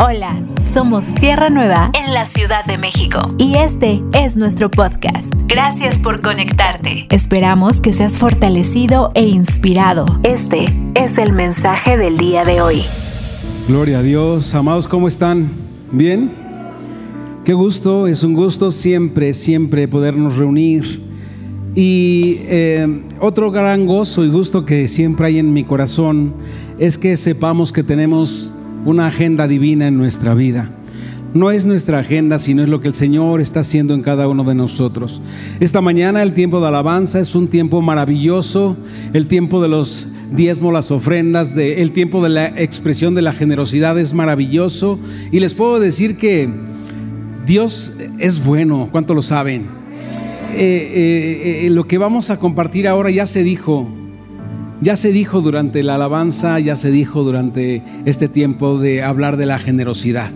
Hola, somos Tierra Nueva en la Ciudad de México y este es nuestro podcast. Gracias por conectarte. Esperamos que seas fortalecido e inspirado. Este es el mensaje del día de hoy. Gloria a Dios, amados, ¿cómo están? ¿Bien? Qué gusto, es un gusto siempre, siempre podernos reunir. Y eh, otro gran gozo y gusto que siempre hay en mi corazón es que sepamos que tenemos una agenda divina en nuestra vida. No es nuestra agenda, sino es lo que el Señor está haciendo en cada uno de nosotros. Esta mañana el tiempo de alabanza es un tiempo maravilloso, el tiempo de los diezmos, las ofrendas, de, el tiempo de la expresión de la generosidad es maravilloso. Y les puedo decir que Dios es bueno, ¿cuánto lo saben? Eh, eh, eh, lo que vamos a compartir ahora ya se dijo, ya se dijo durante la alabanza, ya se dijo durante este tiempo de hablar de la generosidad.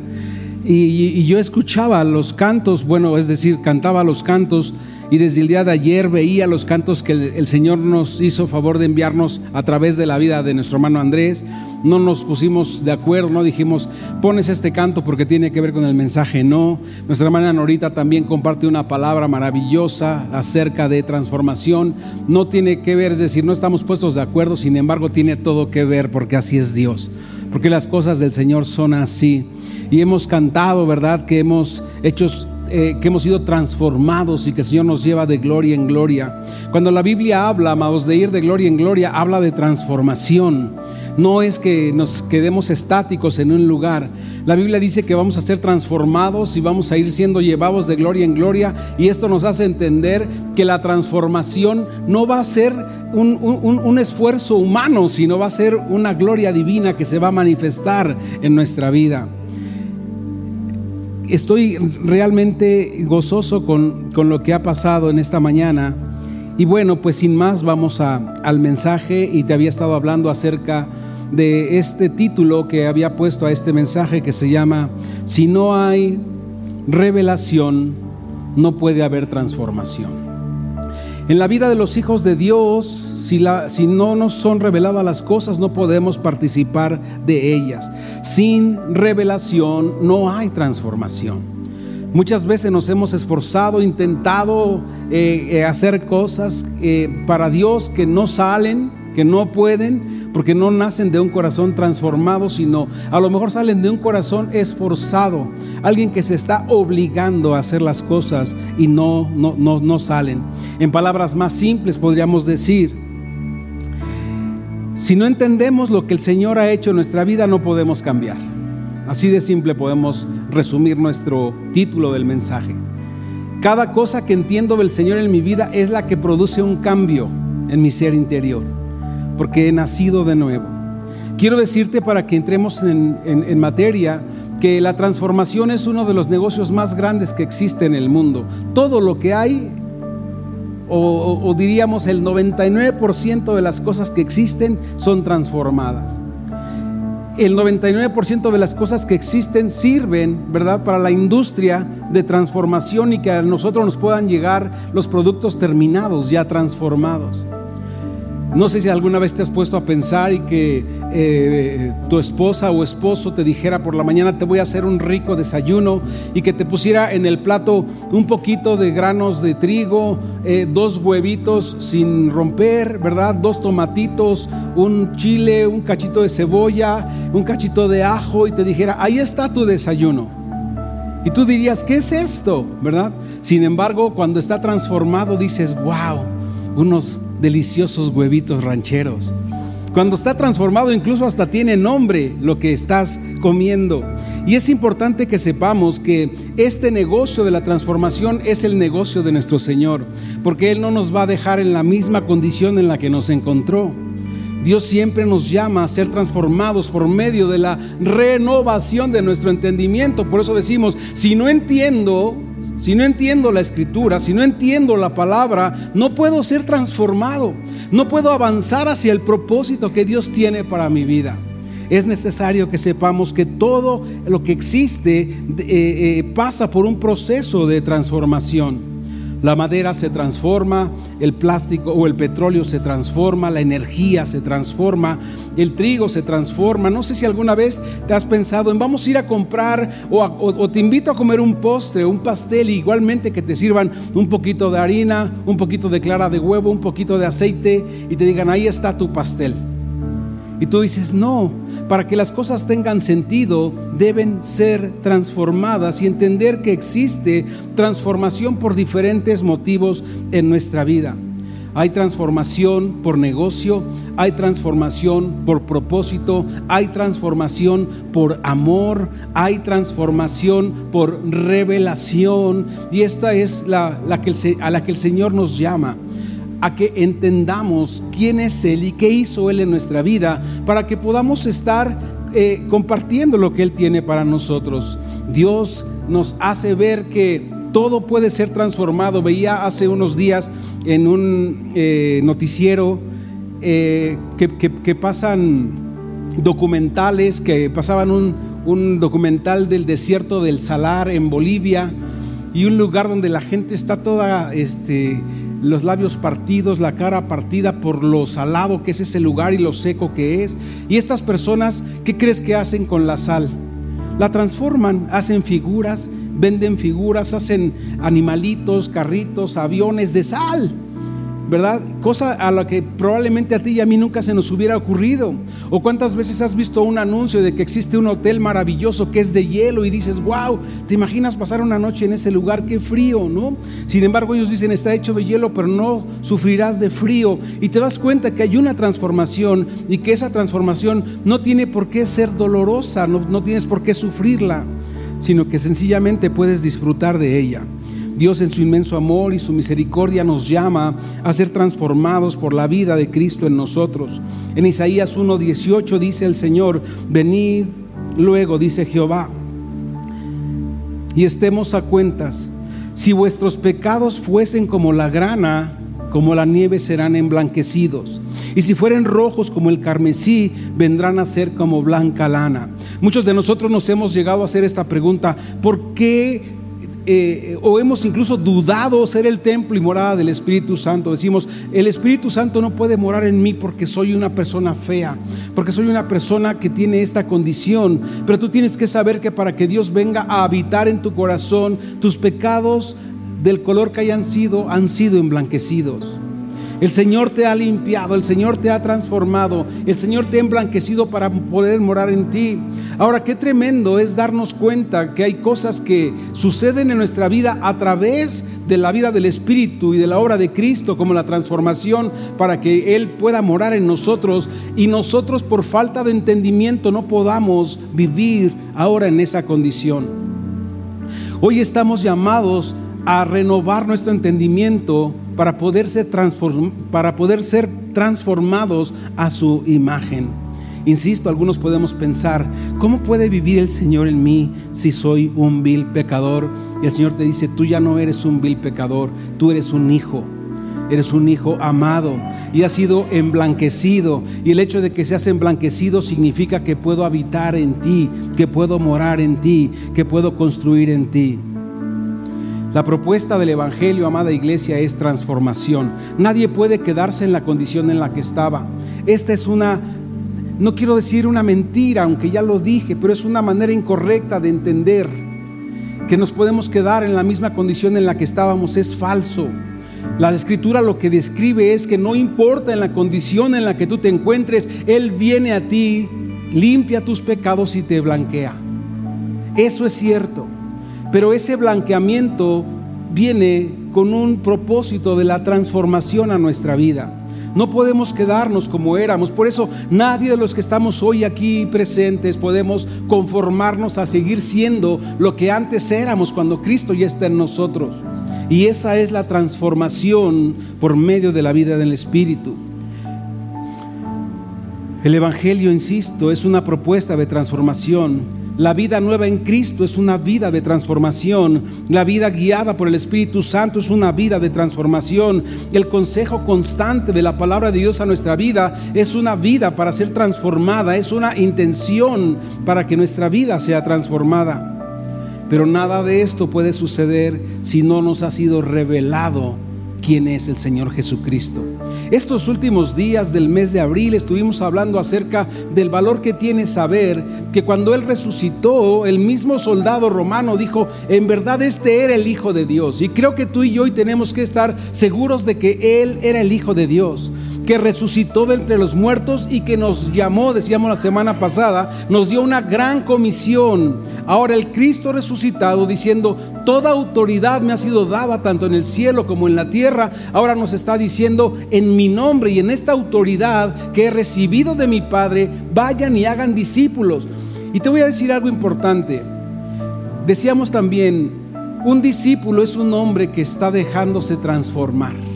Y, yo escuchaba los cantos, bueno, es decir, cantaba los cantos y desde el día de ayer veía los cantos que el, Señor nos hizo favor de enviarnos a través de la vida de nuestro hermano Andrés. No nos pusimos de acuerdo, no dijimos, pones este canto porque tiene que ver con el mensaje. No, nuestra hermana Norita también comparte una palabra maravillosa acerca de transformación. No tiene que ver, es decir, no estamos puestos de acuerdo, sin embargo tiene todo que ver porque así es Dios. Porque las cosas del Señor son así. Y hemos cantado, ¿verdad? Que hemos hecho eh, que hemos sido transformados y que el Señor nos lleva de gloria en gloria. Cuando la Biblia habla, amados, de ir de gloria en gloria, habla de transformación. No es que nos quedemos estáticos en un lugar. La Biblia dice que vamos a ser transformados y vamos a ir siendo llevados de gloria en gloria. Y esto nos hace entender que la transformación no va a ser un, un esfuerzo humano, sino va a ser una gloria divina que se va a manifestar en nuestra vida estoy realmente gozoso con, lo que ha pasado en esta mañana. Y bueno, pues sin más vamos al mensaje y te había estado hablando acerca de este título que había puesto a este mensaje que se llama Si no hay revelación, no puede haber transformación. En la vida de los hijos de Dios si, no nos son reveladas las cosas, no podemos participar de ellas. Sin revelación no hay transformación. Muchas veces nos hemos esforzado, intentado eh, eh, hacer cosas eh, para Dios que no salen, que no pueden, porque no nacen de un corazón transformado, sino a lo mejor salen de un corazón esforzado, alguien que se está obligando a hacer las cosas y no, no, no, no salen. En palabras más simples podríamos decir, si no entendemos lo que el Señor ha hecho en nuestra vida, no podemos cambiar. Así de simple podemos resumir nuestro título del mensaje. Cada cosa que entiendo del Señor en mi vida es la que produce un cambio en mi ser interior, porque he nacido de nuevo. Quiero decirte para que entremos en, en materia que la transformación es uno de los negocios más grandes que existe en el mundo. Todo lo que hay o, diríamos el 99% de las cosas que existen son transformadas. El 99% de las cosas que existen sirven, ¿verdad?, para la industria de transformación y que a nosotros nos puedan llegar los productos terminados, ya transformados. No sé si alguna vez te has puesto a pensar y que eh, tu esposa o esposo te dijera por la mañana te voy a hacer un rico desayuno y que te pusiera en el plato un poquito de granos de trigo, eh, dos huevitos sin romper, ¿verdad? Dos tomatitos, un chile, un cachito de cebolla, un cachito de ajo y te dijera, ahí está tu desayuno. Y tú dirías, ¿qué es esto? ¿Verdad? Sin embargo, cuando está transformado dices, wow, unos deliciosos huevitos rancheros. Cuando está transformado incluso hasta tiene nombre lo que estás comiendo. Y es importante que sepamos que este negocio de la transformación es el negocio de nuestro Señor, porque Él no nos va a dejar en la misma condición en la que nos encontró. Dios siempre nos llama a ser transformados por medio de la renovación de nuestro entendimiento. Por eso decimos, si no entiendo, si no entiendo la escritura, si no entiendo la palabra, no puedo ser transformado. No puedo avanzar hacia el propósito que Dios tiene para mi vida. Es necesario que sepamos que todo lo que existe eh, eh, pasa por un proceso de transformación. La madera se transforma, el plástico o el petróleo se transforma, la energía se transforma, el trigo se transforma. No sé si alguna vez te has pensado en vamos a ir a comprar o, te invito a comer un postre, un pastel, igualmente que te sirvan un poquito de harina, un poquito de clara de huevo, un poquito de aceite y te digan ahí está tu pastel. Y tú dices, no, para que las cosas tengan sentido deben ser transformadas y entender que existe transformación por diferentes motivos en nuestra vida. Hay transformación por negocio, hay transformación por propósito, hay transformación por amor, hay transformación por revelación. Y esta es la, que a la que el Señor nos llama a que entendamos quién es Él y qué hizo Él en nuestra vida para que podamos estar eh, compartiendo lo que Él tiene para nosotros. Dios nos hace ver que todo puede ser transformado. Veía hace unos días en un eh, noticiero eh, que, pasan documentales, que pasaban un, un documental del desierto del Salar en Bolivia y un lugar donde la gente está toda este, los labios partidos, la cara partida por lo salado que es ese lugar y lo seco que es. Y estas personas, ¿qué crees que hacen con la sal? La transforman, hacen figuras, venden figuras, hacen animalitos, carritos, aviones de sal. ¿Verdad? Cosa a la que probablemente a ti y a mí nunca se nos hubiera ocurrido. O cuántas veces has visto un anuncio de que existe un hotel maravilloso que es de hielo y dices, wow, ¿te imaginas pasar una noche en ese lugar? Qué frío, ¿no? Sin embargo, ellos dicen, está hecho de hielo, pero no sufrirás de frío. Y te das cuenta que hay una transformación y que esa transformación no tiene por qué ser dolorosa, no, no tienes por qué sufrirla, sino que sencillamente puedes disfrutar de ella. Dios en su inmenso amor y su misericordia nos llama a ser transformados por la vida de Cristo en nosotros. En Isaías 1:18 dice el Señor, venid luego, dice Jehová, y estemos a cuentas. Si vuestros pecados fuesen como la grana, como la nieve serán emblanquecidos. Y si fueren rojos como el carmesí, vendrán a ser como blanca lana. Muchos de nosotros nos hemos llegado a hacer esta pregunta, ¿por qué eh, o hemos incluso dudado ser el templo y morada del Espíritu Santo. Decimos, el Espíritu Santo no puede morar en mí porque soy una persona fea, porque soy una persona que tiene esta condición. Pero tú tienes que saber que para que Dios venga a habitar en tu corazón, tus pecados del color que hayan sido, han sido emblanquecidos. El Señor te ha limpiado, el Señor te ha transformado, el Señor te ha emblanquecido para poder morar en ti. Ahora, qué tremendo es darnos cuenta que hay cosas que suceden en nuestra vida a través de la vida del Espíritu y de la obra de Cristo, como la transformación para que Él pueda morar en nosotros y nosotros por falta de entendimiento no podamos vivir ahora en esa condición. Hoy estamos llamados a renovar nuestro entendimiento para poder ser, para poder ser transformados a su imagen. Insisto, algunos podemos pensar, ¿cómo puede vivir el Señor en mí si soy un vil pecador? Y el Señor te dice, tú ya no eres un vil pecador, tú eres un hijo. Eres un hijo amado y has sido emblanquecido. Y el hecho de que seas emblanquecido significa que puedo habitar en ti, que puedo morar en ti, que puedo construir en ti. La propuesta del Evangelio, amada iglesia, es transformación. Nadie puede quedarse en la condición en la que estaba. Esta es una, no quiero decir una mentira, aunque ya lo dije, pero es una manera incorrecta de entender que nos podemos quedar en la misma condición en la que estábamos. Es falso. La escritura lo que describe es que no importa en la condición en la que tú te encuentres, Él viene a ti, limpia tus pecados y te blanquea. Eso es cierto. Pero ese blanqueamiento viene con un propósito de la transformación a nuestra vida. No podemos quedarnos como éramos. Por eso nadie de los que estamos hoy aquí presentes podemos conformarnos a seguir siendo lo que antes éramos cuando Cristo ya está en nosotros. Y esa es la transformación por medio de la vida del Espíritu. El Evangelio, insisto, es una propuesta de transformación la vida nueva en Cristo es una vida de transformación. La vida guiada por el Espíritu Santo es una vida de transformación. El consejo constante de la palabra de Dios a nuestra vida es una vida para ser transformada, es una intención para que nuestra vida sea transformada. Pero nada de esto puede suceder si no nos ha sido revelado quién es el Señor Jesucristo. Estos últimos días del mes de abril estuvimos hablando acerca del valor que tiene saber que cuando Él resucitó, el mismo soldado romano dijo, en verdad este era el Hijo de Dios. Y creo que tú y yo hoy tenemos que estar seguros de que Él era el Hijo de Dios que resucitó de entre los muertos y que nos llamó, decíamos la semana pasada, nos dio una gran comisión. Ahora el Cristo resucitado diciendo, toda autoridad me ha sido dada tanto en el cielo como en la tierra, ahora nos está diciendo, en mi nombre y en esta autoridad que he recibido de mi Padre, vayan y hagan discípulos. Y te voy a decir algo importante. Decíamos también, un discípulo es un hombre que está dejándose transformar.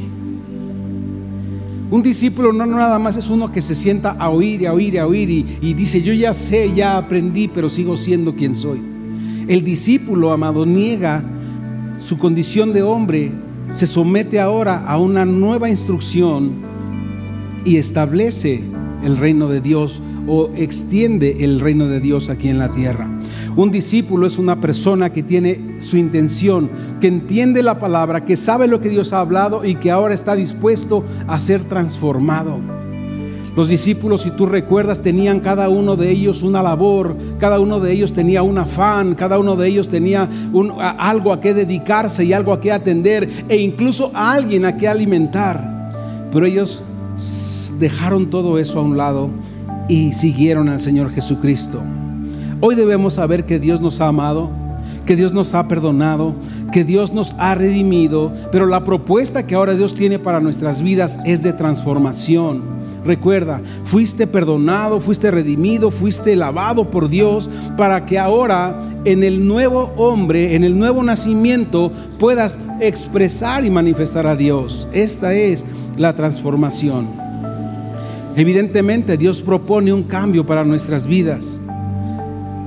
Un discípulo no, nada más es uno que se sienta a oír a oír a oír y, y dice, yo ya sé, ya aprendí, pero sigo siendo quien soy. El discípulo, amado, niega su condición de hombre, se somete ahora a una nueva instrucción y establece el reino de Dios o extiende el reino de Dios aquí en la tierra. Un discípulo es una persona que tiene su intención, que entiende la palabra, que sabe lo que Dios ha hablado y que ahora está dispuesto a ser transformado. Los discípulos, si tú recuerdas, tenían cada uno de ellos una labor, cada uno de ellos tenía un afán, cada uno de ellos tenía algo a qué dedicarse y algo a qué atender e incluso a alguien a qué alimentar. Pero ellos dejaron todo eso a un lado y siguieron al Señor Jesucristo. Hoy debemos saber que Dios nos ha amado, que Dios nos ha perdonado, que Dios nos ha redimido, pero la propuesta que ahora Dios tiene para nuestras vidas es de transformación. Recuerda, fuiste perdonado, fuiste redimido, fuiste lavado por Dios para que ahora en el nuevo hombre, en el nuevo nacimiento, puedas expresar y manifestar a Dios. Esta es la transformación. Evidentemente Dios propone un cambio para nuestras vidas,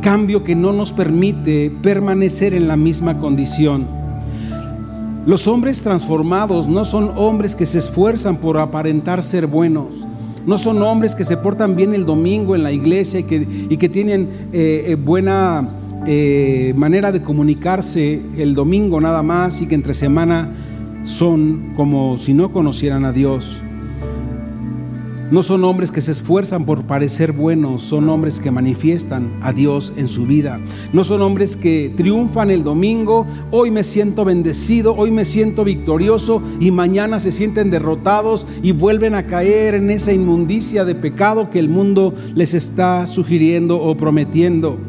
cambio que no nos permite permanecer en la misma condición. Los hombres transformados no son hombres que se esfuerzan por aparentar ser buenos, no son hombres que se portan bien el domingo en la iglesia y que, tienen eh, eh, buena eh, manera de comunicarse el domingo nada más y que entre semana son como si no conocieran a Dios. No son hombres que se esfuerzan por parecer buenos, son hombres que manifiestan a Dios en su vida. No son hombres que triunfan el domingo, hoy me siento bendecido, hoy me siento victorioso y mañana se sienten derrotados y vuelven a caer en esa inmundicia de pecado que el mundo les está sugiriendo o prometiendo.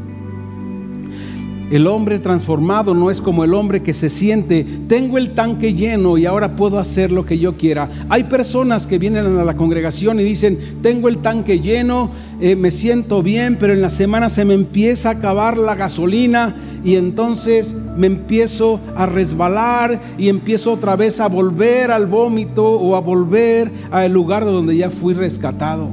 El hombre transformado no es como el hombre que se siente, tengo el tanque lleno y ahora puedo hacer lo que yo quiera. Hay personas que vienen a la congregación y dicen, tengo el tanque lleno, eh, me siento bien, pero en la semana se me empieza a acabar la gasolina y entonces me empiezo a resbalar y empiezo otra vez a volver al vómito o a volver al lugar donde ya fui rescatado.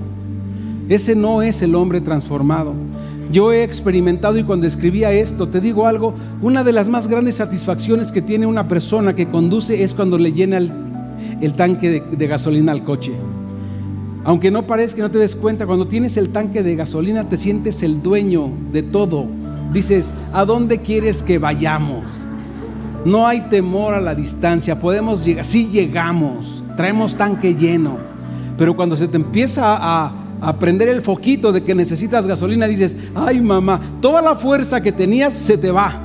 Ese no es el hombre transformado. Yo he experimentado y cuando escribía esto, te digo algo, una de las más grandes satisfacciones que tiene una persona que conduce es cuando le llena el, tanque de, gasolina al coche. Aunque no parezca, no te des cuenta, cuando tienes el tanque de gasolina te sientes el dueño de todo. Dices, ¿a dónde quieres que vayamos? No hay temor a la distancia, podemos llegar, sí llegamos, traemos tanque lleno, pero cuando se te empieza a a prender el foquito de que necesitas gasolina, dices, ay mamá, toda la fuerza que tenías se te va.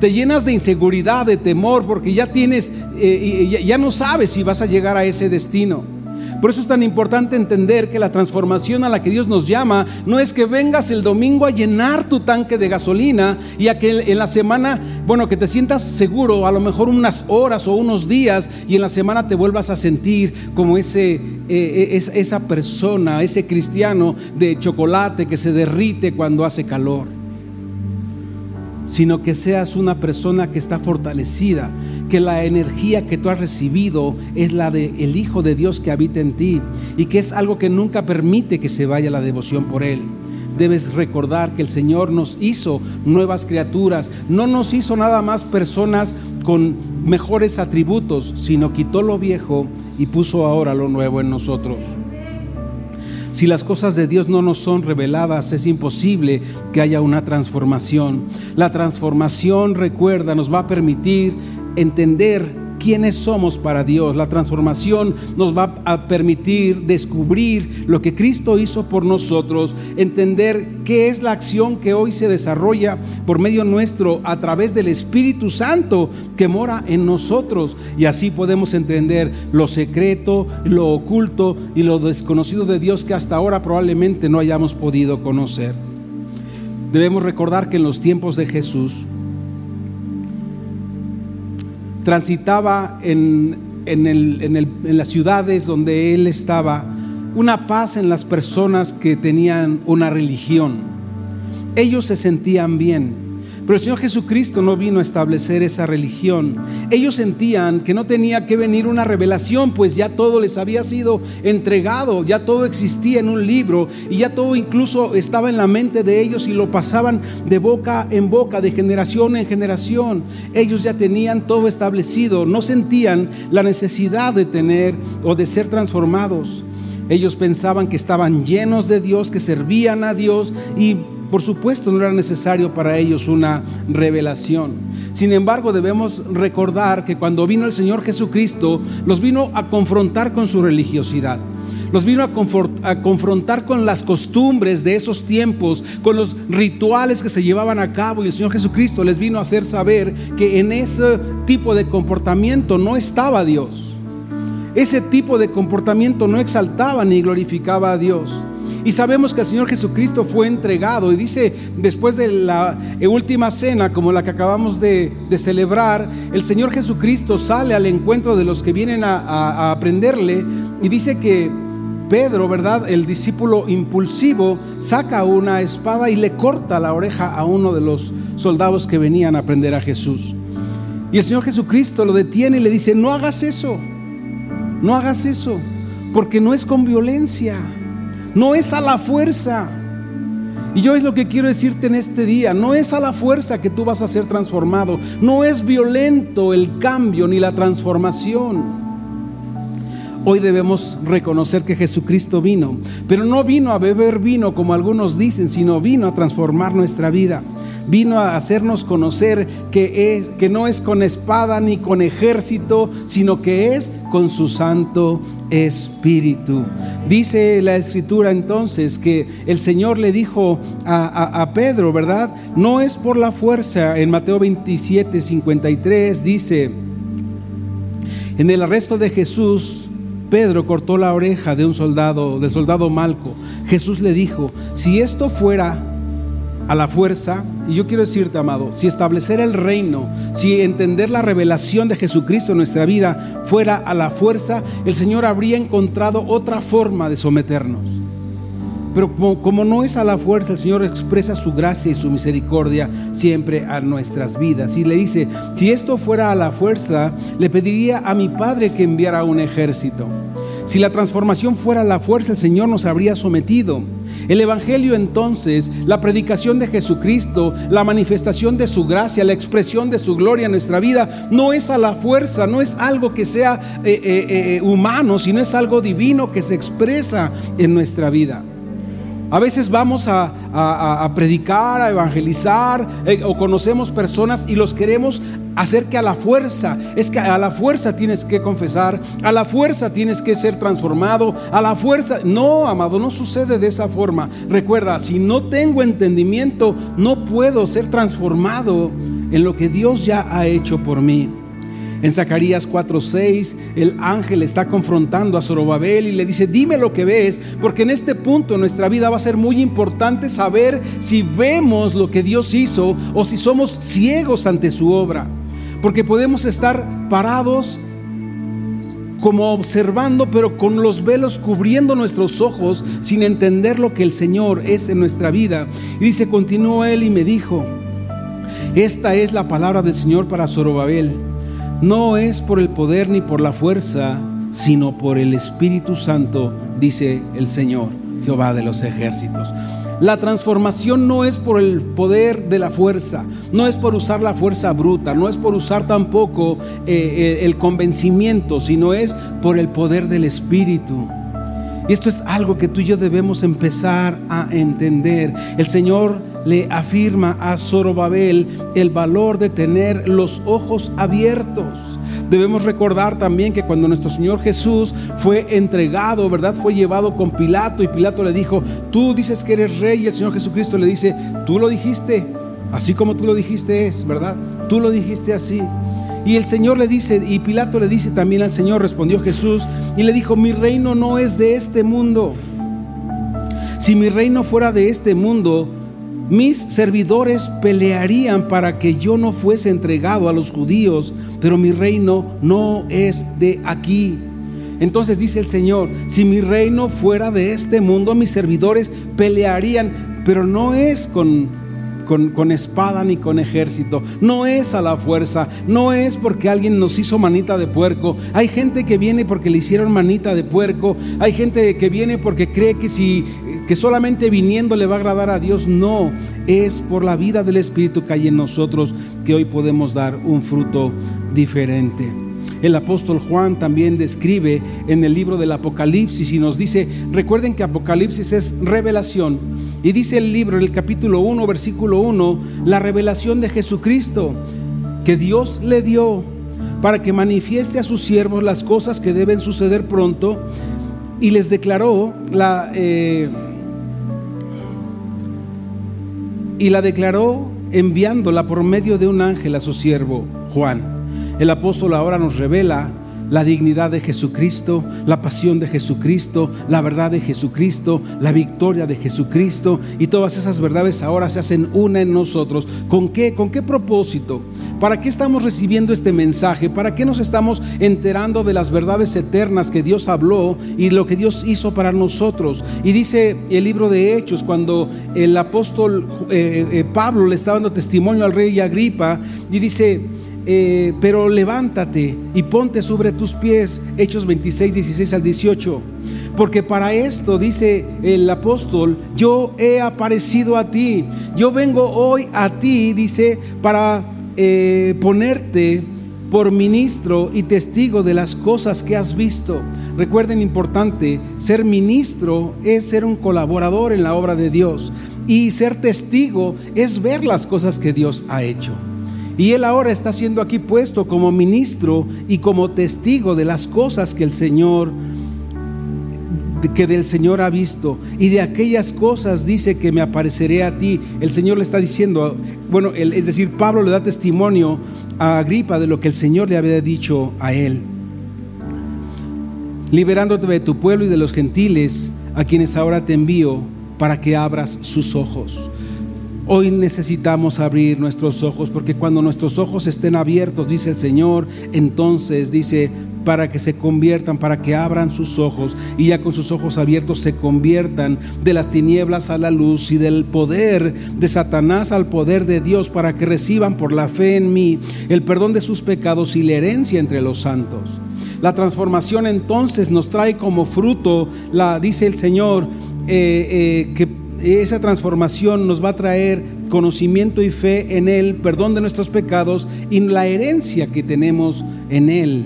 Te llenas de inseguridad, de temor, porque ya tienes, eh, ya no sabes si vas a llegar a ese destino. Por eso es tan importante entender que la transformación a la que Dios nos llama no es que vengas el domingo a llenar tu tanque de gasolina y a que en la semana, bueno, que te sientas seguro, a lo mejor unas horas o unos días y en la semana te vuelvas a sentir como ese, eh, eh, esa persona, ese cristiano de chocolate que se derrite cuando hace calor sino que seas una persona que está fortalecida, que la energía que tú has recibido es la del el Hijo de Dios que habita en ti y que es algo que nunca permite que se vaya la devoción por Él. Debes recordar que el Señor nos hizo nuevas criaturas, no nos hizo nada más personas con mejores atributos, sino quitó lo viejo y puso ahora lo nuevo en nosotros. Si las cosas de Dios no nos son reveladas, es imposible que haya una transformación. La transformación, recuerda, nos va a permitir entender quiénes somos para Dios. La transformación nos va a permitir descubrir lo que Cristo hizo por nosotros, entender qué es la acción que hoy se desarrolla por medio nuestro a través del Espíritu Santo que mora en nosotros. Y así podemos entender lo secreto, lo oculto y lo desconocido de Dios que hasta ahora probablemente no hayamos podido conocer. Debemos recordar que en los tiempos de Jesús, transitaba en, en, las ciudades donde él estaba una paz en las personas que tenían una religión. Ellos se sentían bien. Pero el Señor Jesucristo no vino a establecer esa religión. Ellos sentían que no tenía que venir una revelación, pues ya todo les había sido entregado, ya todo existía en un libro y ya todo incluso estaba en la mente de ellos y lo pasaban de boca en boca, de generación en generación. Ellos ya tenían todo establecido, no sentían la necesidad de tener o de ser transformados. Ellos pensaban que estaban llenos de Dios, que servían a Dios y por supuesto, no era necesario para ellos una revelación. Sin embargo, debemos recordar que cuando vino el Señor Jesucristo, los vino a confrontar con su religiosidad. Los vino a, confrontar con las costumbres de esos tiempos, con los rituales que se llevaban a cabo y el Señor Jesucristo les vino a hacer saber que en ese tipo de comportamiento no estaba Dios. Ese tipo de comportamiento no exaltaba ni glorificaba a Dios. Y sabemos que el Señor Jesucristo fue entregado. Y dice, después de la última cena, como la que acabamos de, celebrar, el Señor Jesucristo sale al encuentro de los que vienen a, a aprenderle y dice que Pedro, ¿verdad? El discípulo impulsivo saca una espada y le corta la oreja a uno de los soldados que venían a aprender a Jesús. Y el Señor Jesucristo lo detiene y le dice, no hagas eso, no hagas eso, porque no es con violencia no es a la fuerza. Y yo es lo que quiero decirte en este día, no es a la fuerza que tú vas a ser transformado, no es violento el cambio ni la transformación. Hoy debemos reconocer que Jesucristo vino, pero no vino a beber vino como algunos dicen, sino vino a transformar nuestra vida. Vino a hacernos conocer que, es, que no es con espada ni con ejército, sino que es con su Santo Espíritu. Dice la Escritura entonces que el Señor le dijo a, a Pedro, ¿verdad? No es por la fuerza. En Mateo 27, 53 dice, en el arresto de Jesús, Pedro cortó la oreja de un soldado, del soldado Malco. Jesús le dijo, si esto fuera a la fuerza, y yo quiero decirte, amado, si establecer el reino, si entender la revelación de Jesucristo en nuestra vida fuera a la fuerza, el Señor habría encontrado otra forma de someternos. Pero como, no es a la fuerza, el Señor expresa su gracia y su misericordia siempre a nuestras vidas. Y le dice, si esto fuera a la fuerza, le pediría a mi Padre que enviara un ejército. Si la transformación fuera a la fuerza, el Señor nos habría sometido. El Evangelio entonces, la predicación de Jesucristo, la manifestación de su gracia, la expresión de su gloria en nuestra vida, no es a la fuerza, no es algo que sea eh, eh, eh, humano, sino es algo divino que se expresa en nuestra vida. A veces vamos a, predicar, a evangelizar eh, o conocemos personas y los queremos hacer que a la fuerza, es que a la fuerza tienes que confesar, a la fuerza tienes que ser transformado, a la fuerza, no, amado, no sucede de esa forma. Recuerda, si no tengo entendimiento, no puedo ser transformado en lo que Dios ya ha hecho por mí. En Zacarías 4:6, el ángel está confrontando a Zorobabel y le dice, dime lo que ves, porque en este punto en nuestra vida va a ser muy importante saber si vemos lo que Dios hizo o si somos ciegos ante su obra. Porque podemos estar parados como observando, pero con los velos cubriendo nuestros ojos, sin entender lo que el Señor es en nuestra vida. Y dice, continuó él y me dijo, esta es la palabra del Señor para Zorobabel no es por el poder ni por la fuerza, sino por el Espíritu Santo, dice el Señor, Jehová de los ejércitos. La transformación no es por el poder de la fuerza, no es por usar la fuerza bruta, no es por usar tampoco eh, eh, el convencimiento, sino es por el poder del Espíritu. Y esto es algo que tú y yo debemos empezar a entender. El Señor le afirma a Zorobabel el valor de tener los ojos abiertos. Debemos recordar también que cuando nuestro Señor Jesús fue entregado, ¿verdad? Fue llevado con Pilato y Pilato le dijo, tú dices que eres rey y el Señor Jesucristo le dice, tú lo dijiste, así como tú lo dijiste es, ¿verdad? Tú lo dijiste así. Y el Señor le dice, y Pilato le dice también al Señor, respondió Jesús, y le dijo, mi reino no es de este mundo. Si mi reino fuera de este mundo, mis servidores pelearían para que yo no fuese entregado a los judíos, pero mi reino no es de aquí. Entonces dice el Señor, si mi reino fuera de este mundo, mis servidores pelearían, pero no es con con, espada ni con ejército. No es a la fuerza, no es porque alguien nos hizo manita de puerco. Hay gente que viene porque le hicieron manita de puerco. Hay gente que viene porque cree que si que solamente viniendo le va a agradar a Dios. No, es por la vida del Espíritu que hay en nosotros que hoy podemos dar un fruto diferente. El apóstol Juan también describe en el libro del Apocalipsis y nos dice, recuerden que Apocalipsis es revelación. Y dice el libro, en el capítulo 1, versículo 1, la revelación de Jesucristo que Dios le dio para que manifieste a sus siervos las cosas que deben suceder pronto y les declaró la... Eh, y la declaró enviándola por medio de un ángel a su siervo Juan. El apóstol ahora nos revela la dignidad de Jesucristo, la pasión de Jesucristo, la verdad de Jesucristo, la victoria de Jesucristo y todas esas verdades ahora se hacen una en nosotros. ¿Con qué? ¿Con qué propósito? ¿Para qué estamos recibiendo este mensaje? ¿Para qué nos estamos enterando de las verdades eternas que Dios habló y lo que Dios hizo para nosotros? Y dice el libro de Hechos, cuando el apóstol eh, eh, Pablo le está dando testimonio al rey Agripa y dice, eh, pero levántate y ponte sobre tus pies, Hechos 26, 16 al 18. Porque para esto, dice el apóstol, yo he aparecido a ti. Yo vengo hoy a ti, dice, para eh, ponerte por ministro y testigo de las cosas que has visto. Recuerden importante, ser ministro es ser un colaborador en la obra de Dios y ser testigo es ver las cosas que Dios ha hecho. Y él ahora está siendo aquí puesto como ministro y como testigo de las cosas que el Señor que del Señor ha visto y de aquellas cosas dice que me apareceré a ti. El Señor le está diciendo, bueno, es decir, Pablo le da testimonio a Agripa de lo que el Señor le había dicho a él. Liberándote de tu pueblo y de los gentiles a quienes ahora te envío para que abras sus ojos. Hoy necesitamos abrir nuestros ojos porque cuando nuestros ojos estén abiertos, dice el Señor, entonces dice, para que se conviertan, para que abran sus ojos y ya con sus ojos abiertos se conviertan de las tinieblas a la luz y del poder de Satanás al poder de Dios, para que reciban por la fe en mí el perdón de sus pecados y la herencia entre los santos. La transformación entonces nos trae como fruto, la, dice el Señor, eh, eh, que esa transformación nos va a traer conocimiento y fe en Él, perdón de nuestros pecados y la herencia que tenemos en Él.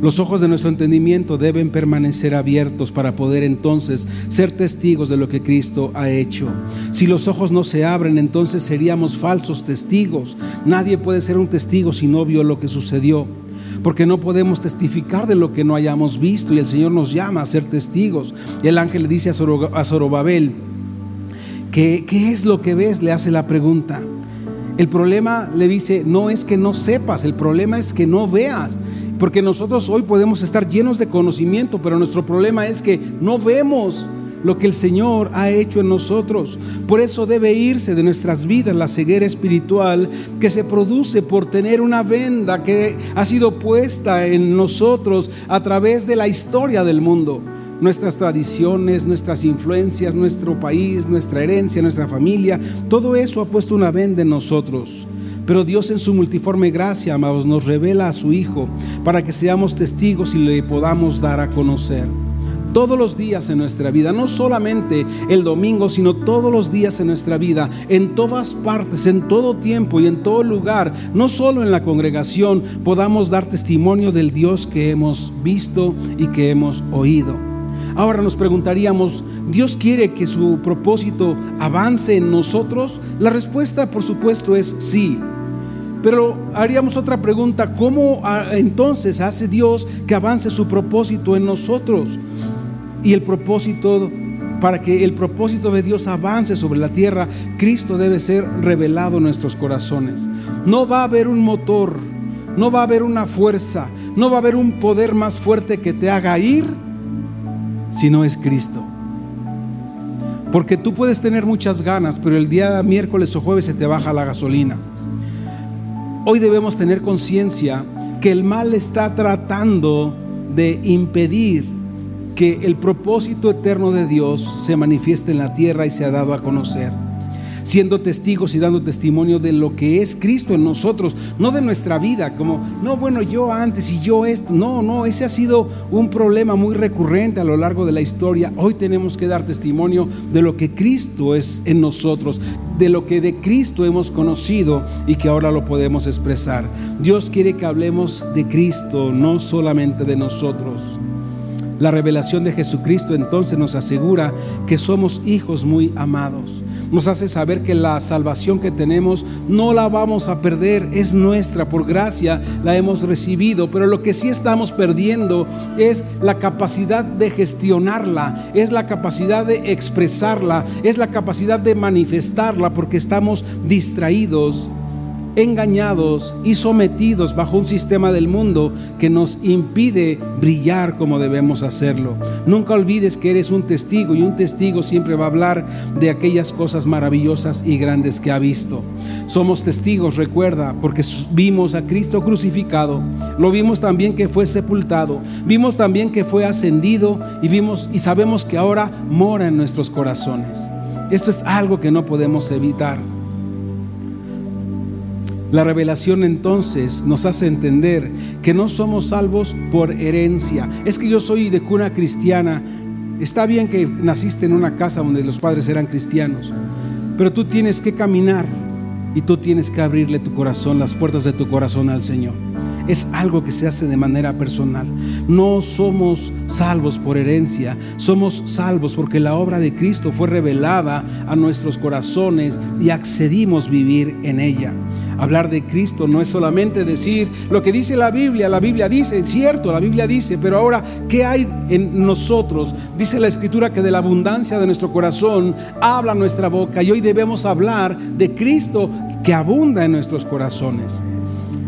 Los ojos de nuestro entendimiento deben permanecer abiertos para poder entonces ser testigos de lo que Cristo ha hecho. Si los ojos no se abren, entonces seríamos falsos testigos. Nadie puede ser un testigo si no vio lo que sucedió porque no podemos testificar de lo que no hayamos visto y el Señor nos llama a ser testigos. Y el ángel le dice a Zorobabel, ¿qué, ¿qué es lo que ves? Le hace la pregunta. El problema le dice, no es que no sepas, el problema es que no veas. Porque nosotros hoy podemos estar llenos de conocimiento, pero nuestro problema es que no vemos lo que el Señor ha hecho en nosotros. Por eso debe irse de nuestras vidas la ceguera espiritual que se produce por tener una venda que ha sido puesta en nosotros a través de la historia del mundo. Nuestras tradiciones, nuestras influencias, nuestro país, nuestra herencia, nuestra familia, todo eso ha puesto una venda en nosotros. Pero Dios en su multiforme gracia, amados, nos revela a su Hijo para que seamos testigos y le podamos dar a conocer todos los días en nuestra vida, no solamente el domingo, sino todos los días en nuestra vida, en todas partes, en todo tiempo y en todo lugar, no solo en la congregación, podamos dar testimonio del Dios que hemos visto y que hemos oído. Ahora nos preguntaríamos, ¿Dios quiere que su propósito avance en nosotros? La respuesta, por supuesto, es sí. Pero haríamos otra pregunta, ¿cómo ah, entonces hace Dios que avance su propósito en nosotros? Y el propósito, para que el propósito de Dios avance sobre la tierra, Cristo debe ser revelado en nuestros corazones. No va a haber un motor, no va a haber una fuerza, no va a haber un poder más fuerte que te haga ir si no es Cristo. Porque tú puedes tener muchas ganas, pero el día miércoles o jueves se te baja la gasolina. Hoy debemos tener conciencia que el mal está tratando de impedir que el propósito eterno de Dios se manifieste en la tierra y se ha dado a conocer siendo testigos y dando testimonio de lo que es Cristo en nosotros, no de nuestra vida, como, no, bueno, yo antes y yo esto, no, no, ese ha sido un problema muy recurrente a lo largo de la historia. Hoy tenemos que dar testimonio de lo que Cristo es en nosotros, de lo que de Cristo hemos conocido y que ahora lo podemos expresar. Dios quiere que hablemos de Cristo, no solamente de nosotros. La revelación de Jesucristo entonces nos asegura que somos hijos muy amados. Nos hace saber que la salvación que tenemos no la vamos a perder, es nuestra, por gracia la hemos recibido, pero lo que sí estamos perdiendo es la capacidad de gestionarla, es la capacidad de expresarla, es la capacidad de manifestarla, porque estamos distraídos engañados y sometidos bajo un sistema del mundo que nos impide brillar como debemos hacerlo. Nunca olvides que eres un testigo y un testigo siempre va a hablar de aquellas cosas maravillosas y grandes que ha visto. Somos testigos, recuerda, porque vimos a Cristo crucificado, lo vimos también que fue sepultado, vimos también que fue ascendido y vimos y sabemos que ahora mora en nuestros corazones. Esto es algo que no podemos evitar. La revelación entonces nos hace entender que no somos salvos por herencia. Es que yo soy de cuna cristiana. Está bien que naciste en una casa donde los padres eran cristianos, pero tú tienes que caminar y tú tienes que abrirle tu corazón, las puertas de tu corazón al Señor es algo que se hace de manera personal. No somos salvos por herencia, somos salvos porque la obra de Cristo fue revelada a nuestros corazones y accedimos vivir en ella. Hablar de Cristo no es solamente decir lo que dice la Biblia, la Biblia dice, es cierto, la Biblia dice, pero ahora, ¿qué hay en nosotros? Dice la Escritura que de la abundancia de nuestro corazón habla nuestra boca y hoy debemos hablar de Cristo que abunda en nuestros corazones.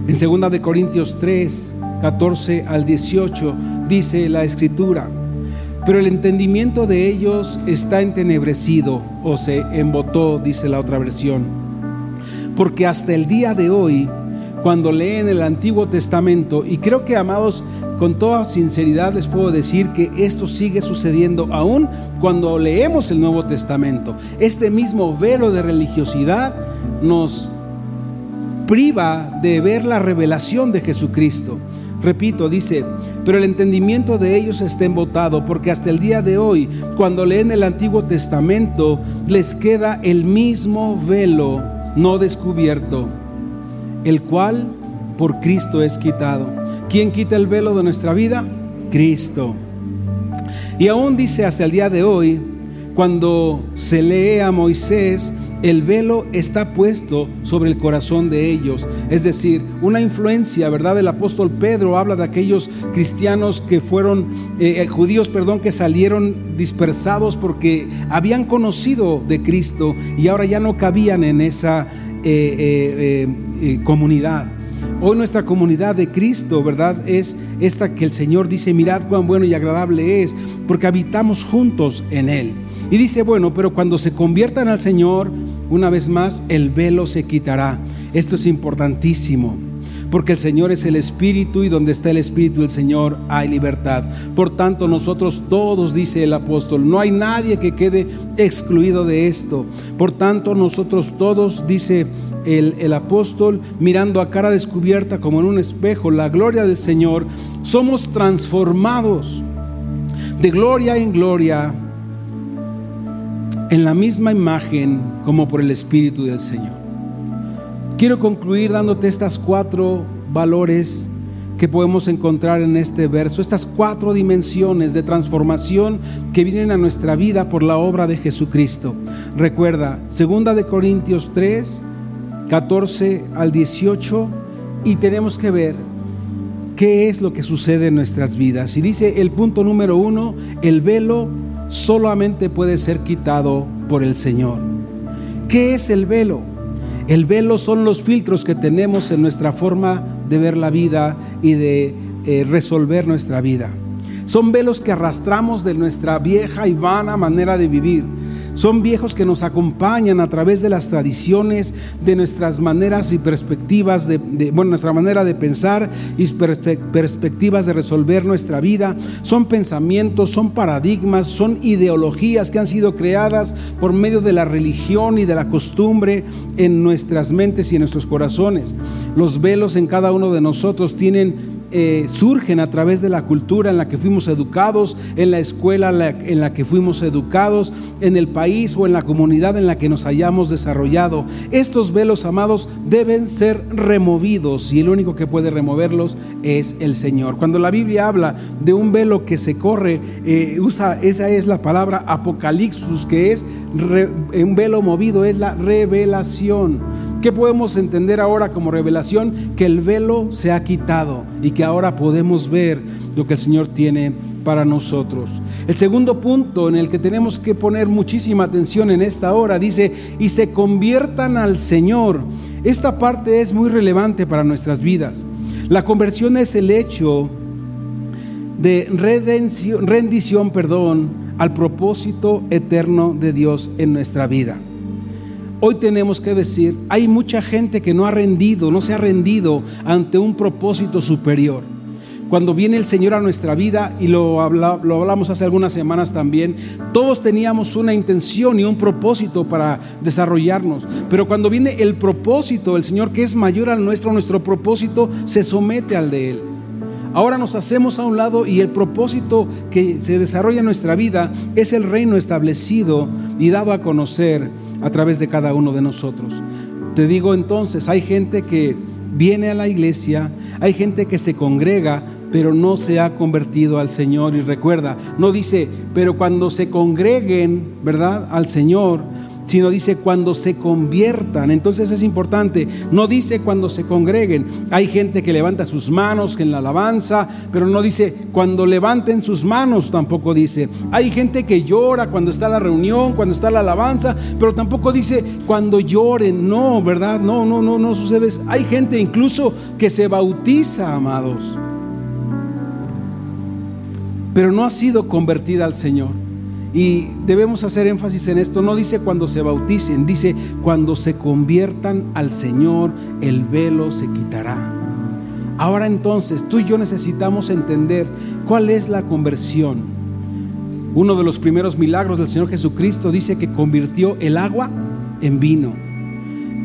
En 2 de Corintios 3, 14 al 18 dice la escritura, pero el entendimiento de ellos está entenebrecido o se embotó, dice la otra versión. Porque hasta el día de hoy, cuando leen el Antiguo Testamento, y creo que amados, con toda sinceridad les puedo decir que esto sigue sucediendo aún cuando leemos el Nuevo Testamento. Este mismo velo de religiosidad nos priva de ver la revelación de Jesucristo. Repito, dice, pero el entendimiento de ellos está embotado, porque hasta el día de hoy, cuando leen el Antiguo Testamento, les queda el mismo velo no descubierto, el cual por Cristo es quitado. ¿Quién quita el velo de nuestra vida? Cristo. Y aún dice hasta el día de hoy, cuando se lee a Moisés, el velo está puesto sobre el corazón de ellos. Es decir, una influencia, ¿verdad? El apóstol Pedro habla de aquellos cristianos que fueron, eh, eh, judíos, perdón, que salieron dispersados porque habían conocido de Cristo y ahora ya no cabían en esa eh, comunidad. Hoy nuestra comunidad de Cristo, ¿verdad? Es esta que el Señor dice, mirad cuán bueno y agradable es, porque habitamos juntos en Él. Y dice, bueno, pero cuando se conviertan al Señor, una vez más, el velo se quitará. Esto es importantísimo, porque el Señor es el Espíritu y donde está el Espíritu del Señor hay libertad. Por tanto, nosotros todos, dice el apóstol, no hay nadie que quede excluido de esto. Por tanto, nosotros todos, dice el, el apóstol, mirando a cara descubierta como en un espejo la gloria del Señor, somos transformados de gloria en gloria en la misma imagen como por el Espíritu del Señor. Quiero concluir dándote estas cuatro valores que podemos encontrar en este verso, estas cuatro dimensiones de transformación que vienen a nuestra vida por la obra de Jesucristo. Recuerda, segunda de Corintios 3, 14 al 18, y tenemos que ver qué es lo que sucede en nuestras vidas. Y dice el punto número uno, el velo solamente puede ser quitado por el Señor. ¿Qué es el velo? El velo son los filtros que tenemos en nuestra forma de ver la vida y de eh, resolver nuestra vida. Son velos que arrastramos de nuestra vieja y vana manera de vivir son viejos que nos acompañan a través de las tradiciones, de nuestras maneras y perspectivas, de, bueno, nuestra manera de pensar y perspectivas de resolver nuestra vida. Son pensamientos, son paradigmas, son ideologías que han sido creadas por medio de la religión y de la costumbre en nuestras mentes y en nuestros corazones. Los velos en cada uno de nosotros tienen eh, surgen a través de la cultura en la que fuimos educados, en la escuela en la que fuimos educados, en el país o en la comunidad en la que nos hayamos desarrollado. Estos velos, amados, deben ser removidos y el único que puede removerlos es el Señor. Cuando la Biblia habla de un velo que se corre, eh, usa, esa es la palabra apocalipsis, que es un velo movido, es la revelación. ¿Qué podemos entender ahora como revelación? Que el velo se ha quitado y que ahora podemos ver lo que el Señor tiene para nosotros. El segundo punto en el que tenemos que poner muchísima atención en esta hora dice, y se conviertan al Señor. Esta parte es muy relevante para nuestras vidas. La conversión es el hecho de redención, rendición perdón, al propósito eterno de Dios en nuestra vida. Hoy tenemos que decir, hay mucha gente que no ha rendido, no se ha rendido ante un propósito superior. Cuando viene el Señor a nuestra vida, y lo, hablamos hace algunas semanas también, todos teníamos una intención y un propósito para desarrollarnos. Pero cuando viene el propósito, el Señor que es mayor al nuestro, nuestro propósito se somete al de Él. Ahora nos hacemos a un lado y el propósito que se desarrolla en nuestra vida es el reino establecido y dado a conocer a través de cada uno de nosotros. Te digo entonces, hay gente que viene a la iglesia, hay gente que se congrega, pero no se ha convertido al Señor. Y recuerda, no dice, pero cuando se congreguen, ¿verdad? Al Señor, sino dice cuando se conviertan. Entonces es importante, no dice cuando se congreguen. Hay gente que levanta sus manos en la alabanza, pero no dice cuando levanten sus manos, tampoco dice. Hay gente que llora cuando está la reunión, cuando está la alabanza, pero tampoco dice cuando lloren. No, ¿verdad? No, no, no, no sucede. Hay gente incluso que se bautiza, amados, pero no ha sido convertida al Señor. Y debemos hacer énfasis en esto. No dice cuando se bauticen, dice cuando se conviertan al Señor, el velo se quitará. Ahora entonces, tú y yo necesitamos entender cuál es la conversión. Uno de los primeros milagros del Señor Jesucristo dice que convirtió el agua en vino.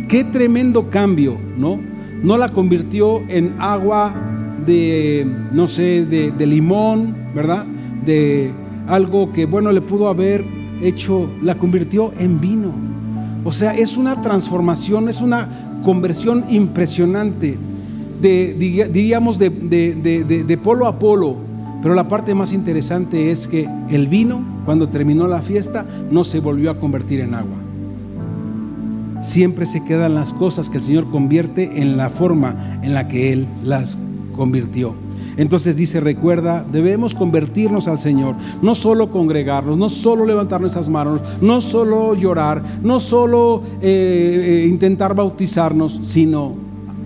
Qué tremendo cambio, ¿no? No la convirtió en agua de, no sé, de, de limón, ¿verdad? De algo que, bueno, le pudo haber hecho, la convirtió en vino. O sea, es una transformación, es una conversión impresionante, de, diríamos de, de, polo a polo. Pero la parte más interesante es que el vino, cuando terminó la fiesta, no se volvió a convertir en agua. Siempre se quedan las cosas que el Señor convierte en la forma en la que Él las convirtió. Entonces dice, recuerda, debemos convertirnos al Señor, no solo congregarnos, no solo levantar nuestras manos, no solo llorar, no solo eh, eh, intentar bautizarnos, sino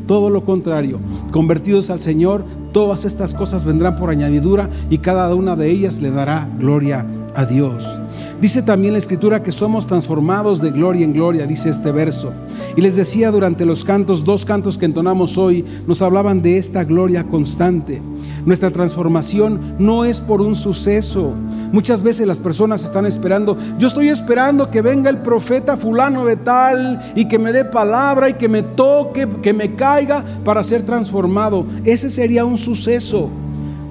todo lo contrario, convertidos al Señor, todas estas cosas vendrán por añadidura y cada una de ellas le dará gloria a Dios. Dice también la escritura que somos transformados de gloria en gloria, dice este verso. Y les decía durante los cantos, dos cantos que entonamos hoy, nos hablaban de esta gloria constante. Nuestra transformación no es por un suceso. Muchas veces las personas están esperando, yo estoy esperando que venga el profeta fulano de tal y que me dé palabra y que me toque, que me caiga para ser transformado. Ese sería un suceso.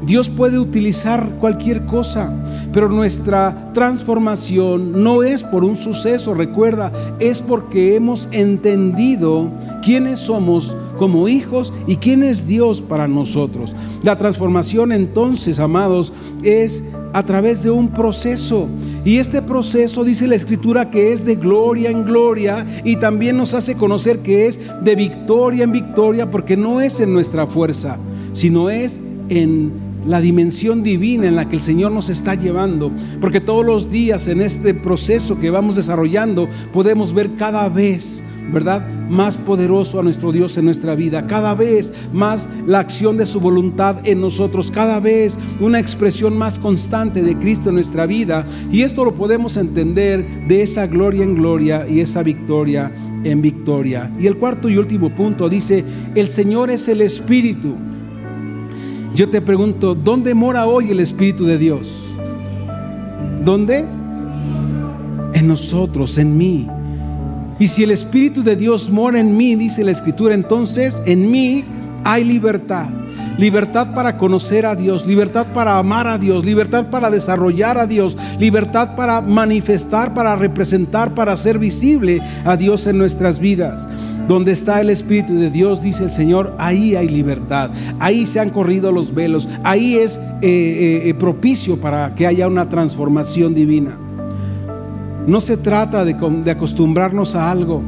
Dios puede utilizar cualquier cosa, pero nuestra transformación no es por un suceso, recuerda, es porque hemos entendido quiénes somos como hijos y quién es Dios para nosotros. La transformación entonces, amados, es a través de un proceso. Y este proceso dice la escritura que es de gloria en gloria y también nos hace conocer que es de victoria en victoria porque no es en nuestra fuerza, sino es en la dimensión divina en la que el Señor nos está llevando, porque todos los días en este proceso que vamos desarrollando podemos ver cada vez ¿verdad? Más poderoso a nuestro Dios en nuestra vida, cada vez más la acción de su voluntad en nosotros, cada vez una expresión más constante de Cristo en nuestra vida. Y esto lo podemos entender de esa gloria en gloria y esa victoria en victoria. Y el cuarto y último punto dice, el Señor es el Espíritu. Yo te pregunto, ¿dónde mora hoy el Espíritu de Dios? ¿Dónde? En nosotros, en mí. Y si el Espíritu de Dios mora en mí, dice la Escritura, entonces en mí hay libertad. Libertad para conocer a Dios, libertad para amar a Dios, libertad para desarrollar a Dios, libertad para manifestar, para representar, para hacer visible a Dios en nuestras vidas. Donde está el Espíritu de Dios, dice el Señor, ahí hay libertad, ahí se han corrido los velos, ahí es eh, eh, eh, propicio para que haya una transformación divina. No se trata de, acostumbrarnos a algo.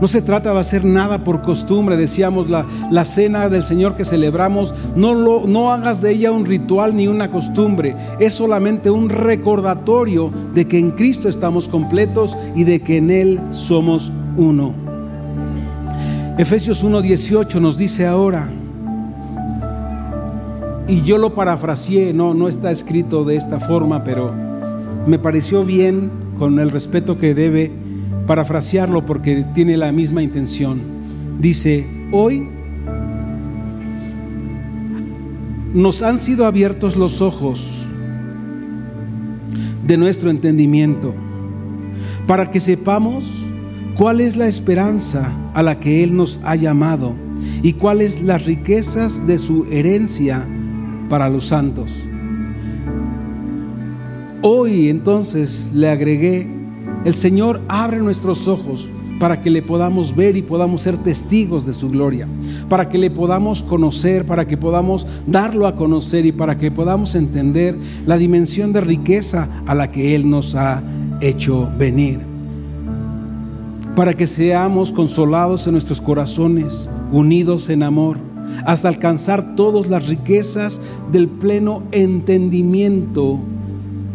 No se trata de hacer nada por costumbre. Decíamos la, la cena del Señor que celebramos, no, lo, no hagas de ella un ritual ni una costumbre. Es solamente un recordatorio de que en Cristo estamos completos y de que en Él somos uno. Efesios 1.18 nos dice ahora, y yo lo parafraseé, no, no está escrito de esta forma, pero me pareció bien con el respeto que debe parafrasearlo porque tiene la misma intención. Dice, hoy nos han sido abiertos los ojos de nuestro entendimiento para que sepamos cuál es la esperanza a la que Él nos ha llamado y cuáles las riquezas de su herencia para los santos Hoy entonces le agregué, el Señor abre nuestros ojos para que le podamos ver y podamos ser testigos de su gloria, para que le podamos conocer, para que podamos darlo a conocer y para que podamos entender la dimensión de riqueza a la que Él nos ha hecho venir. Para que seamos consolados en nuestros corazones, unidos en amor, hasta alcanzar todas las riquezas del pleno entendimiento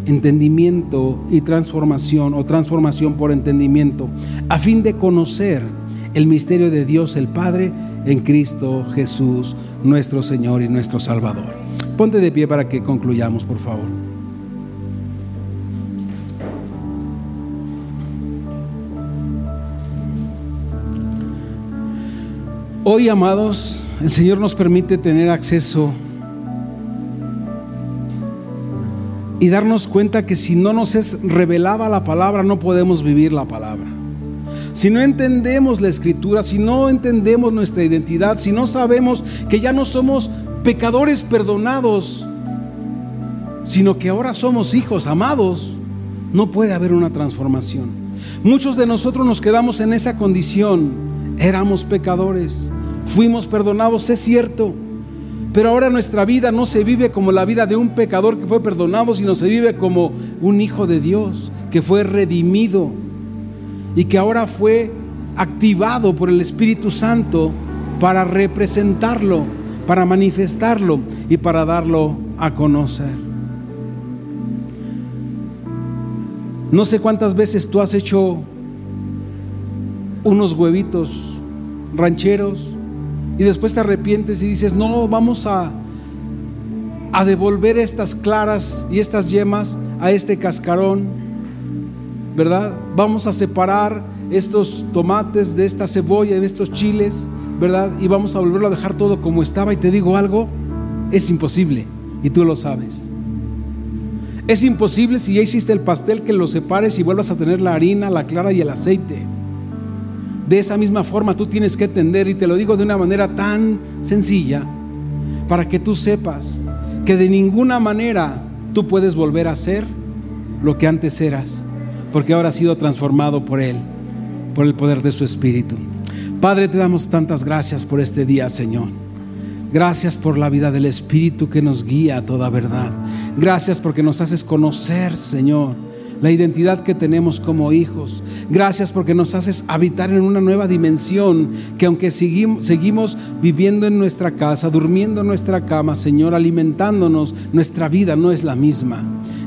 entendimiento y transformación o transformación por entendimiento, a fin de conocer el misterio de Dios el Padre en Cristo Jesús, nuestro Señor y nuestro Salvador. Ponte de pie para que concluyamos, por favor. Hoy, amados, el Señor nos permite tener acceso y darnos cuenta que si no nos es revelada la palabra, no podemos vivir la palabra. Si no entendemos la escritura, si no entendemos nuestra identidad, si no sabemos que ya no somos pecadores perdonados, sino que ahora somos hijos amados, no puede haber una transformación. Muchos de nosotros nos quedamos en esa condición. Éramos pecadores, fuimos perdonados, es cierto pero ahora nuestra vida no se vive como la vida de un pecador que fue perdonado, sino se vive como un hijo de Dios que fue redimido y que ahora fue activado por el Espíritu Santo para representarlo, para manifestarlo y para darlo a conocer. No sé cuántas veces tú has hecho unos huevitos rancheros y después te arrepientes y dices, no, vamos a, a devolver estas claras y estas yemas a este cascarón, ¿verdad? Vamos a separar estos tomates de esta cebolla, de estos chiles, ¿verdad? Y vamos a volverlo a dejar todo como estaba. Y te digo algo, es imposible. Y tú lo sabes. Es imposible si ya hiciste el pastel que lo separes y vuelvas a tener la harina, la clara y el aceite. De esa misma forma tú tienes que entender, y te lo digo de una manera tan sencilla, para que tú sepas que de ninguna manera tú puedes volver a ser lo que antes eras, porque ahora has sido transformado por Él, por el poder de su Espíritu. Padre, te damos tantas gracias por este día, Señor. Gracias por la vida del Espíritu que nos guía a toda verdad. Gracias porque nos haces conocer, Señor, la identidad que tenemos como hijos. Gracias porque nos haces habitar en una nueva dimensión que aunque seguimos, viviendo en nuestra casa, durmiendo en nuestra cama, Señor, alimentándonos, nuestra vida no es la misma.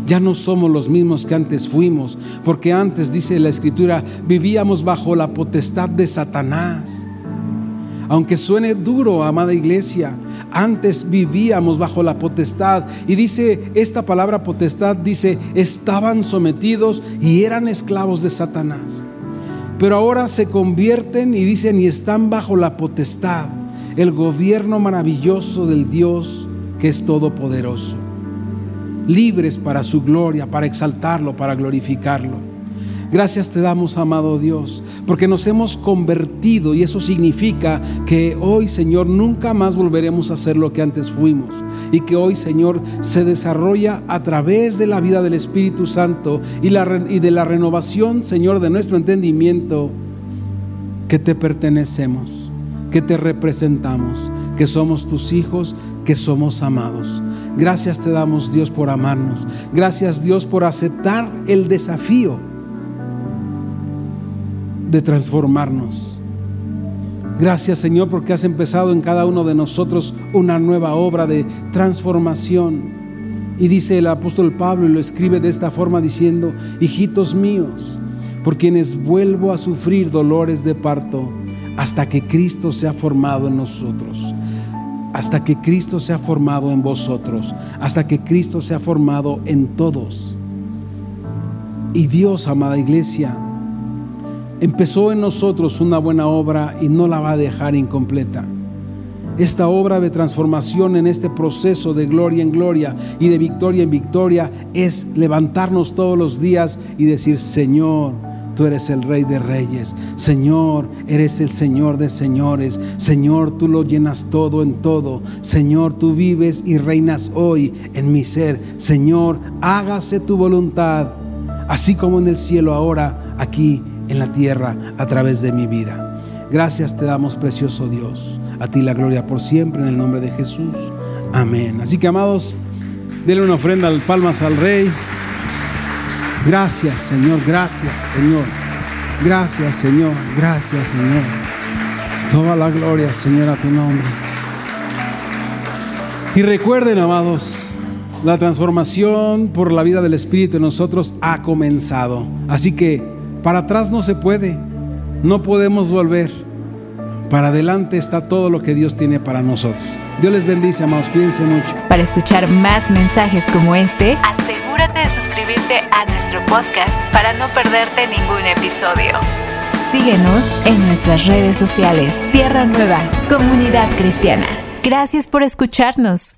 Ya no somos los mismos que antes fuimos, porque antes, dice la Escritura, vivíamos bajo la potestad de Satanás. Aunque suene duro, amada iglesia, antes vivíamos bajo la potestad. Y dice esta palabra potestad, dice, estaban sometidos y eran esclavos de Satanás. Pero ahora se convierten y dicen, y están bajo la potestad, el gobierno maravilloso del Dios que es todopoderoso. Libres para su gloria, para exaltarlo, para glorificarlo. Gracias te damos, amado Dios, porque nos hemos convertido y eso significa que hoy, Señor, nunca más volveremos a ser lo que antes fuimos y que hoy, Señor, se desarrolla a través de la vida del Espíritu Santo y, y de la renovación, Señor, de nuestro entendimiento, que te pertenecemos, que te representamos, que somos tus hijos, que somos amados. Gracias te damos, Dios, por amarnos. Gracias, Dios, por aceptar el desafío de transformarnos. Gracias Señor porque has empezado en cada uno de nosotros una nueva obra de transformación. Y dice el apóstol Pablo y lo escribe de esta forma diciendo, hijitos míos, por quienes vuelvo a sufrir dolores de parto hasta que Cristo sea formado en nosotros, hasta que Cristo sea formado en vosotros, hasta que Cristo sea formado en todos. Y Dios, amada iglesia, empezó en nosotros una buena obra y no la va a dejar incompleta. Esta obra de transformación en este proceso de gloria en gloria y de victoria en victoria es levantarnos todos los días y decir, Señor, tú eres el rey de reyes. Señor, eres el Señor de señores. Señor, tú lo llenas todo en todo. Señor, tú vives y reinas hoy en mi ser. Señor, hágase tu voluntad, así como en el cielo ahora, aquí en la tierra a través de mi vida. Gracias te damos, precioso Dios. A ti la gloria por siempre en el nombre de Jesús. Amén. Así que, amados, denle una ofrenda al palmas al Rey. Gracias, Señor. Gracias, Señor. Gracias, Señor. Gracias, Señor. Toda la gloria, Señor, a tu nombre. Y recuerden, amados, la transformación por la vida del Espíritu en nosotros ha comenzado. Así que para atrás no se puede, no podemos volver. Para adelante está todo lo que Dios tiene para nosotros. Dios les bendice, amados, cuídense mucho. Para escuchar más mensajes como este, asegúrate de suscribirte a nuestro podcast para no perderte ningún episodio. Síguenos en nuestras redes sociales. Tierra Nueva, Comunidad Cristiana. Gracias por escucharnos.